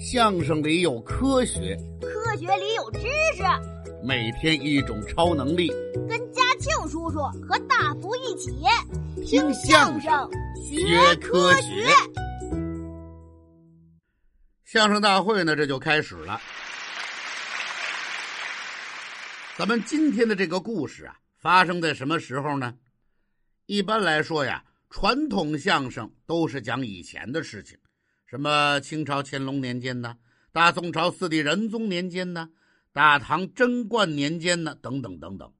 相声里有科学，科学里有知识。每天一种超能力，跟嘉庆叔叔和大福一起听相声学科学。相声大会呢，这就开始了。咱们今天的这个故事啊，发生在什么时候呢？一般来说呀，传统相声都是讲以前的事情，什么清朝乾隆年间呢，大宋朝四帝仁宗年间呢，大唐贞观年间呢，等等等等。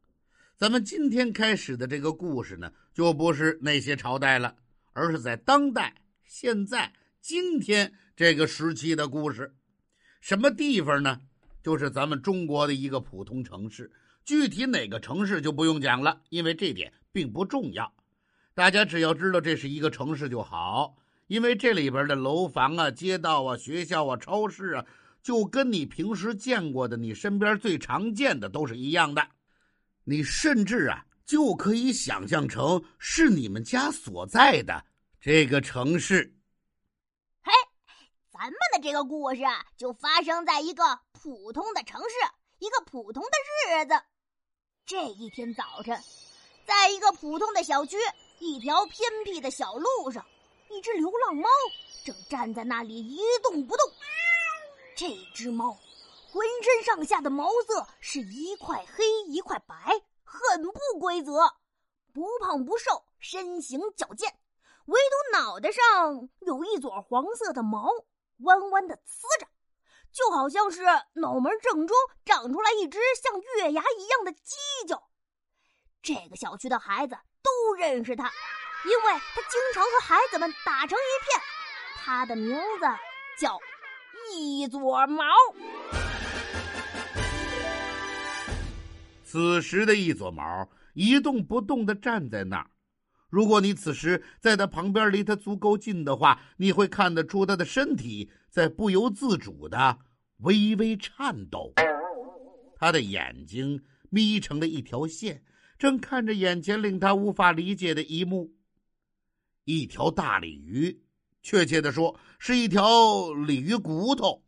咱们今天开始的这个故事呢，就不是那些朝代了，而是在当代、现在、今天这个时期的故事。什么地方呢？就是咱们中国的一个普通城市，具体哪个城市就不用讲了，因为这点并不重要。大家只要知道这是一个城市就好，因为这里边的楼房啊、街道啊、学校啊、超市啊，就跟你平时见过的、你身边最常见的都是一样的。你甚至啊，就可以想象成是你们家所在的这个城市。嘿，咱们的这个故事啊，就发生在一个普通的城市，一个普通的日子。这一天早晨，在一个普通的小区，一条偏僻的小路上，一只流浪猫正站在那里一动不动。这只猫浑身上下的毛色是一块黑一块白，很不规则，不胖不瘦，身形矫健，唯独脑袋上有一撮黄色的毛，弯弯的呲着，就好像是脑门正中长出来一只像月牙一样的犄角。这个小区的孩子都认识它，因为他经常和孩子们打成一片。他的名字叫一撮毛。此时的一撮毛一动不动地站在那儿。如果你此时在他旁边，离他足够近的话，你会看得出他的身体在不由自主的微微颤抖。他的眼睛眯成了一条线，正看着眼前令他无法理解的一幕：一条大鲤鱼，确切的说是一条鲤鱼骨头，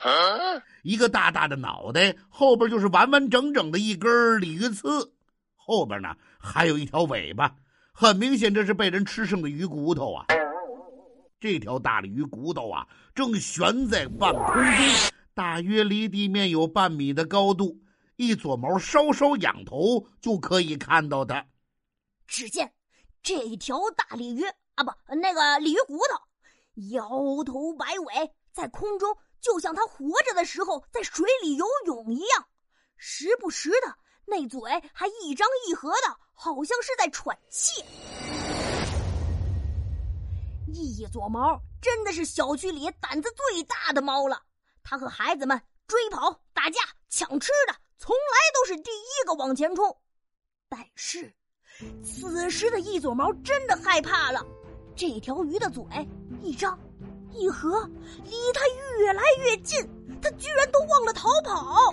一个大大的脑袋，后边就是完完整整的一根鲤鱼刺，后边呢还有一条尾巴。很明显，这是被人吃剩的鱼骨头啊！这条大鲤鱼骨头啊，正悬在半空中，大约离地面有半米的高度。一撮毛稍稍仰头就可以看到它。只见这条大鲤鱼啊，不，那个鲤鱼骨头，摇头摆尾，在空中就像它活着的时候在水里游泳一样，时不时的那嘴还一张一合的。好像是在喘气。一撮毛真的是小区里胆子最大的猫了。它和孩子们追跑、打架、抢吃的，从来都是第一个往前冲。但是，此时的一撮毛真的害怕了。这条鱼的嘴一张一合，离它越来越近，它居然都忘了逃跑。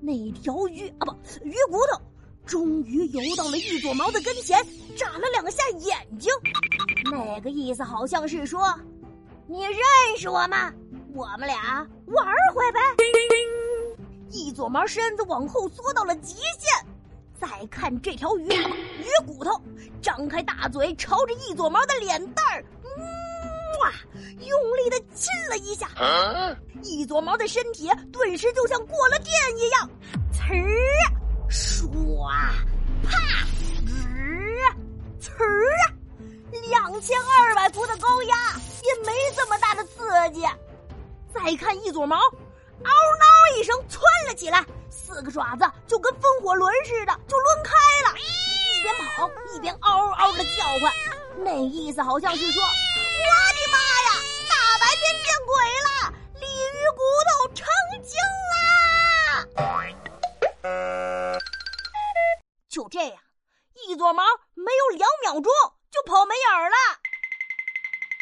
那条鱼啊，不，鱼骨头，终于游到了一撮毛的跟前，眨了两下眼睛，那个意思好像是说：“你认识我吗？我们俩玩会呗。”一撮毛身子往后缩到了极限，再看这条鱼，鱼骨头张开大嘴，朝着一撮毛的脸蛋儿，哇，用力的亲了一下。一撮毛的身体顿时就像过了电一样，呲儿，唰，啪，吱，呲儿，两千二百伏的高压也没这么大的刺激。再看一撮毛，嗷嗷一声窜了起来，四个爪子就跟风火轮似的就抡开了，一边跑一边嗷嗷的叫唤，那意思好像是说：“我的妈呀，大白天见鬼了！”鲤鱼骨头成精啦！就这样，一撮毛没有两秒钟就跑没影了。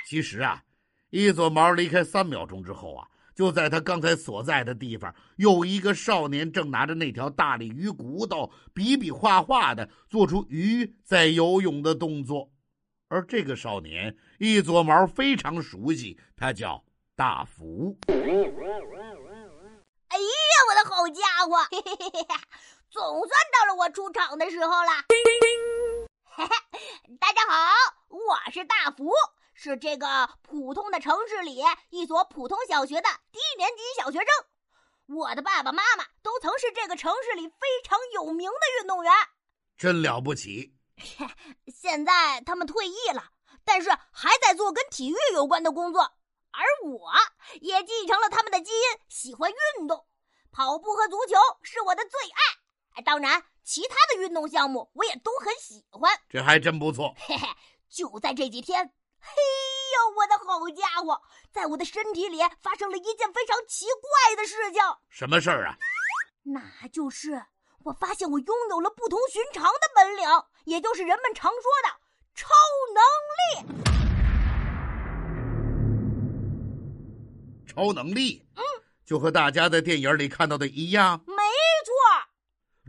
其实啊，一撮毛离开三秒钟之后啊，就在他刚才所在的地方，有一个少年正拿着那条大鲤鱼骨头，比比划划的做出鱼在游泳的动作。而这个少年，一撮毛非常熟悉，他叫大福。哎呀，我的好家伙，嘿嘿嘿嘿，总算到了我出场的时候了。大家好，我是大福，是这个普通的城市里一所普通小学的低年级小学生。我的爸爸妈妈都曾是这个城市里非常有名的运动员，真了不起。现在他们退役了，但是还在做跟体育有关的工作。而我也继承了他们的基因，喜欢运动，跑步和足球是我的最爱。当然，其他的运动项目我也都很喜欢。这还真不错。嘿嘿，就在这几天，嘿呦，我的好家伙，在我的身体里发生了一件非常奇怪的事情。什么事儿啊？那就是我发现我拥有了不同寻常的本领，也就是人们常说的超能力。超能力，嗯，就和大家在电影里看到的一样。没错，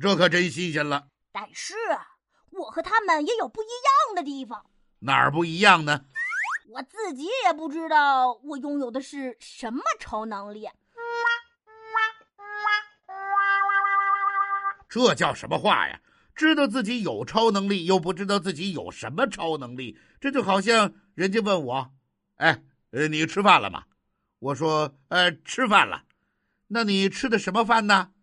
这可真新鲜了。但是我和他们也有不一样的地方。哪儿不一样呢？我自己也不知道我拥有的是什么超能力。这叫什么话呀？知道自己有超能力，又不知道自己有什么超能力，这就好像人家问我：“哎，呃，你吃饭了吗？”我说：“呃，吃饭了。那你吃的什么饭呢？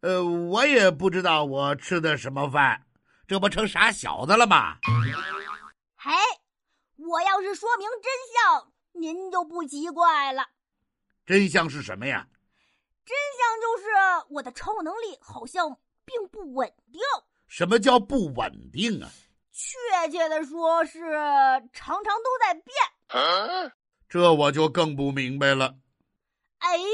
呃，我也不知道我吃的什么饭，这不成傻小子了吗？”嘿，我要是说明真相，您就不奇怪了。真相是什么呀？真相就是我的超能力好像并不稳定。什么叫不稳定啊？确切的说是常常都在变。啊这我就更不明白了。哎呀，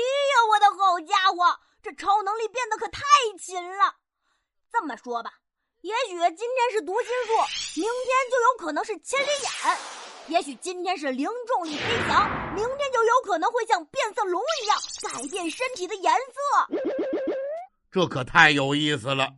我的好家伙，这超能力变得可太勤了。这么说吧，也许今天是读心术，明天就有可能是千里眼；也许今天是零重力飞翔，明天就有可能会像变色龙一样改变身体的颜色。这可太有意思了！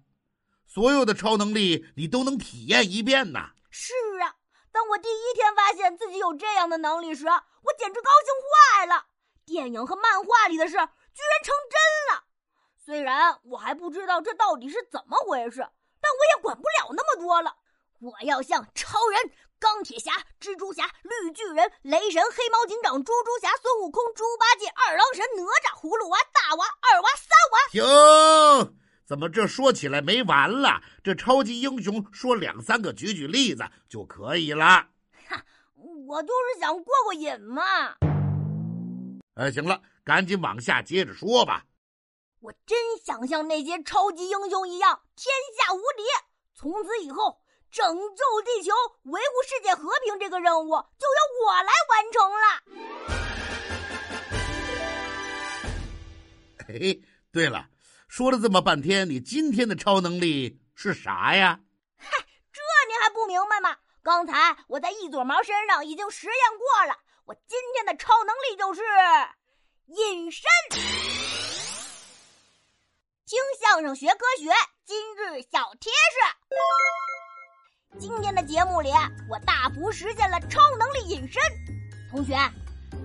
所有的超能力你都能体验一遍呐。是啊。当我第一天发现自己有这样的能力时，我简直高兴坏了。电影和漫画里的事居然成真了。虽然我还不知道这到底是怎么回事，但我也管不了那么多了。我要像超人、钢铁侠、蜘蛛侠、绿巨人、雷神、黑猫警长、猪猪侠、孙悟空、猪八戒、二郎神、哪吒、葫芦娃、大娃、二娃、三娃。停。怎么这说起来没完了？这超级英雄说两三个，举举例子就可以了。哈，我就是想过过瘾嘛。哎，行了，赶紧往下接着说吧。我真想像那些超级英雄一样天下无敌。从此以后，拯救地球、维护世界和平这个任务就由我来完成了。嘿嘿，对了。说了这么半天，你今天的超能力是啥呀？嗨，这你还不明白吗？刚才我在一撮毛身上已经实验过了，我今天的超能力就是隐身。听相声学科学，今日小贴士。今天的节目里，我大幅实现了超能力隐身。同学，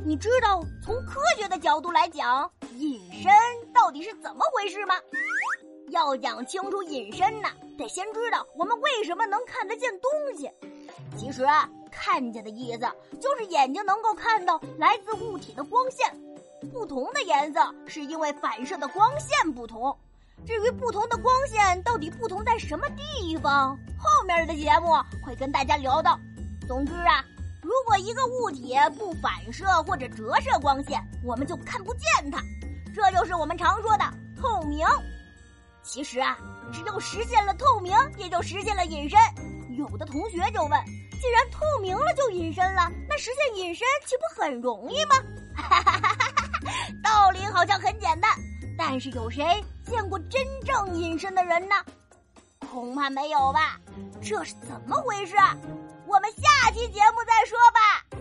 你知道从科学的角度来讲？隐身到底是怎么回事吗？要讲清楚隐身呢，得先知道我们为什么能看得见东西。其实，看见的意思就是眼睛能够看到来自物体的光线，不同的颜色是因为反射的光线不同。至于不同的光线到底不同在什么地方，后面的节目会跟大家聊到。总之啊，如果一个物体不反射或者折射光线，我们就看不见它。这就是我们常说的透明。其实啊，只有实现了透明，也就实现了隐身。有的同学就问：既然透明了就隐身了，那实现隐身岂不很容易吗？哈哈哈哈哈！道理好像很简单，但是有谁见过真正隐身的人呢？恐怕没有吧？这是怎么回事？我们下期节目再说吧。